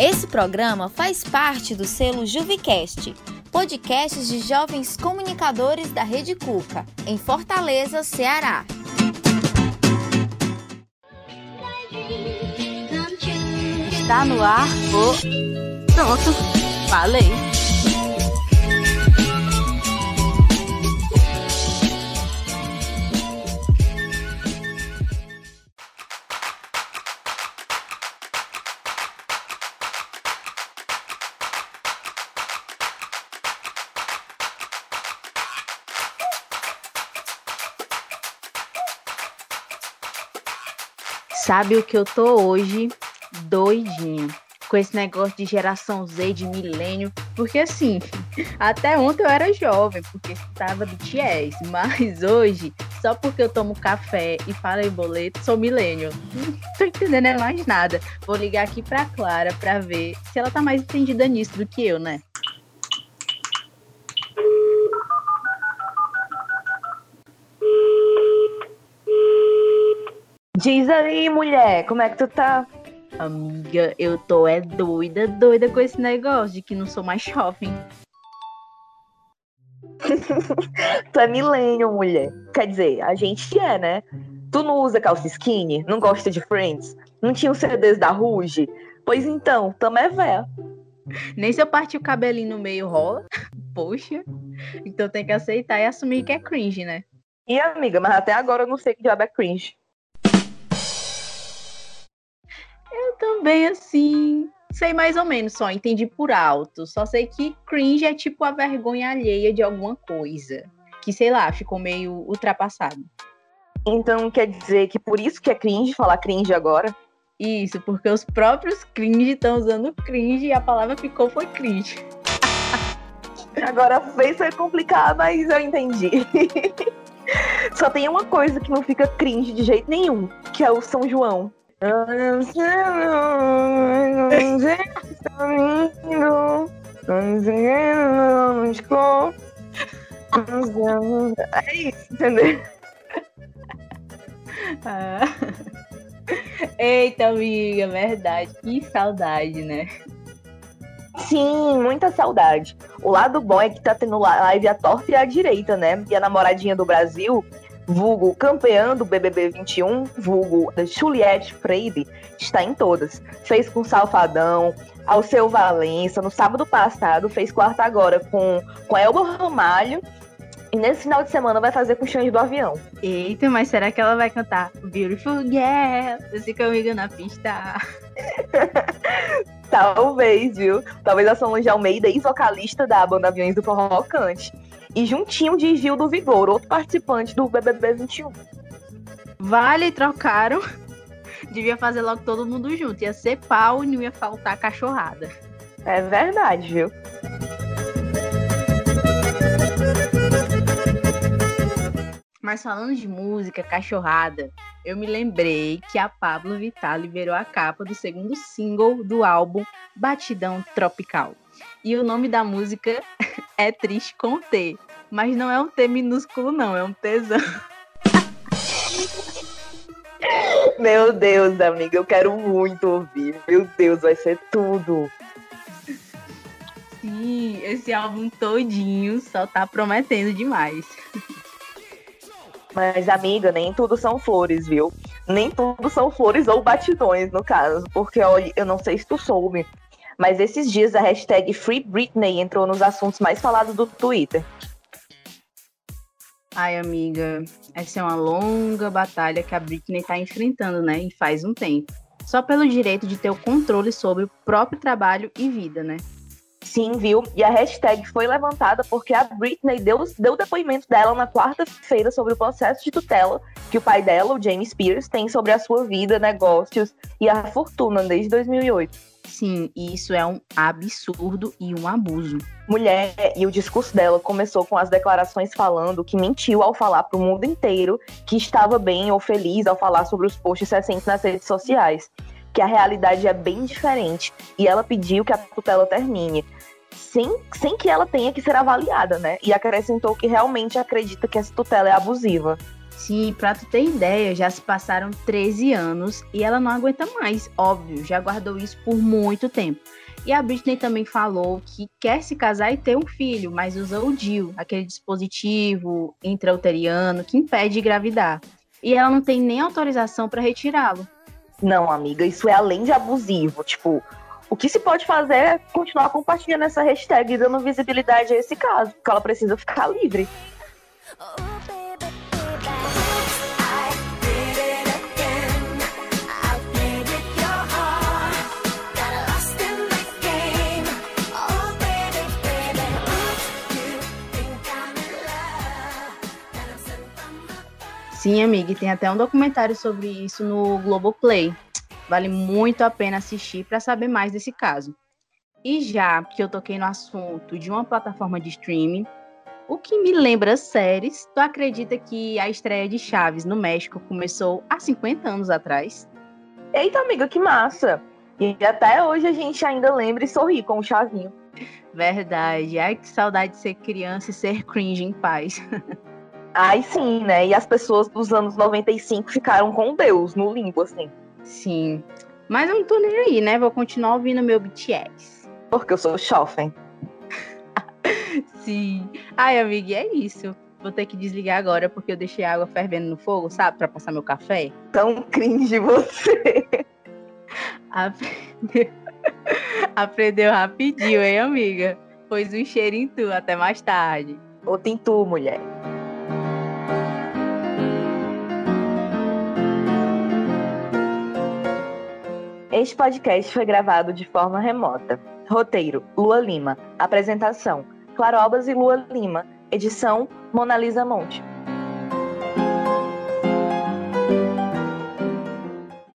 Esse programa faz parte do selo Juvicast, podcasts de jovens comunicadores da Rede Cuca, em Fortaleza, Ceará. Está no ar o. Pronto, falei. Sabe o que eu tô hoje? Doidinho. Com esse negócio de geração Z, de milênio. Porque assim, até ontem eu era jovem, porque estava BTS. Mas hoje, só porque eu tomo café e falo em boleto, sou milênio. Não tô entendendo mais nada. Vou ligar aqui pra Clara pra ver se ela tá mais entendida nisso do que eu, né? Diz aí, mulher, como é que tu tá? Amiga, eu tô é doida, doida com esse negócio de que não sou mais jovem. tu é milênio, mulher. Quer dizer, a gente é, né? Tu não usa calça skinny? Não gosta de Friends? Não tinha os CDs da Ruge? Pois então, também é véia. Nem se eu partir o cabelinho no meio rola. Poxa. Então tem que aceitar e assumir que é cringe, né? E amiga, mas até agora eu não sei que diabo é cringe. Também, assim, sei mais ou menos, só entendi por alto. Só sei que cringe é tipo a vergonha alheia de alguma coisa. Que, sei lá, ficou meio ultrapassado. Então quer dizer que por isso que é cringe falar cringe agora? Isso, porque os próprios cringe estão usando cringe e a palavra ficou foi cringe. Agora fez ser complicado, mas eu entendi. Só tem uma coisa que não fica cringe de jeito nenhum, que é o São João. É isso, entendeu? Ah. Eita, amiga, verdade. Que saudade, né? Sim, muita saudade. O lado bom é que tá tendo live a torta e a direita, né? E a namoradinha do Brasil vulgo campeã do BBB 21, vulgo Juliette Freire, está em todas. Fez com Salfadão, Alceu Valença, no sábado passado, fez quarta agora com, com Elba Ramalho, e nesse final de semana vai fazer com o Xande do Avião. Eita, mas será que ela vai cantar Beautiful Girl, desce comigo na pista? Talvez, viu? Talvez a Solange Almeida, ex-vocalista da banda Aviões do Forró, cante e juntinho de Gil do Vigor, outro participante do BBB 21. Vale, trocaram. Devia fazer logo todo mundo junto. Ia ser pau e não ia faltar cachorrada. É verdade, viu? Mas falando de música, cachorrada, eu me lembrei que a Pablo Vittar liberou a capa do segundo single do álbum Batidão Tropical. E o nome da música é Triste com T. Mas não é um T minúsculo, não, é umTzão. Meu Deus, amiga, eu quero muito ouvir. Meu Deus, vai ser tudo. Sim, esse álbum todinho só tá prometendo demais. Mas, amiga, nem tudo são flores, viu? Nem tudo são flores ou batidões, no caso. Porque, olha, eu não sei se tu soube, mas esses dias a hashtag Free Britney entrou nos assuntos mais falados do Twitter. Ai, amiga, essa é uma longa batalha que a Britney está enfrentando, né? E faz um tempo. Só pelo direito de ter o controle sobre o próprio trabalho e vida, né? Sim, viu? E a hashtag foi levantada porque a Britney deu, deu depoimento dela na quarta-feira sobre o processo de tutela que o pai dela, o James Spears, tem sobre a sua vida, negócios e a fortuna desde 2008. Sim, isso é um absurdo e um abuso. Mulher, e o discurso dela começou com as declarações falando que mentiu ao falar para o mundo inteiro que estava bem ou feliz ao falar sobre os posts recentes nas redes sociais. Que a realidade é bem diferente. E ela pediu que a tutela termine. Sem, sem que ela tenha que ser avaliada, né? E acrescentou que realmente acredita que essa tutela é abusiva. Sim, pra tu ter ideia, já se passaram 13 anos e ela não aguenta mais, óbvio, já guardou isso por muito tempo. E a Britney também falou que quer se casar e ter um filho, mas usa o DIU, aquele dispositivo intrauteriano que impede de engravidar. E ela não tem nem autorização para retirá-lo. Não, amiga, isso é além de abusivo. Tipo, o que se pode fazer é continuar compartilhando essa hashtag e dando visibilidade a esse caso, porque ela precisa ficar livre. Sim, amiga, e tem até um documentário sobre isso no Globoplay. Vale muito a pena assistir para saber mais desse caso. E já que eu toquei no assunto de uma plataforma de streaming, o que me lembra séries, tu acredita que a estreia de Chaves no México começou há 50 anos atrás? Eita, amiga, que massa! E até hoje a gente ainda lembra e sorri com o Chavinho. Verdade. Ai, que saudade de ser criança e ser cringe em paz. Ai, sim, né? E as pessoas dos anos 95 ficaram com Deus no limbo, assim. Sim. Mas eu não tô nem aí, né? Vou continuar ouvindo meu BTS. Porque eu sou jovem. Sim. Ai, amiga, é isso. Vou ter que desligar agora porque eu deixei a água fervendo no fogo, sabe? Pra passar meu café. Tão cringe você. Aprendeu. Aprendeu rapidinho, hein, amiga? Pois um cheiro em tu. Até mais tarde. Outro em tu, mulher. Este podcast foi gravado de forma remota. Roteiro: Lua Lima. Apresentação: Clarobas e Lua Lima. Edição: Monalisa Monte.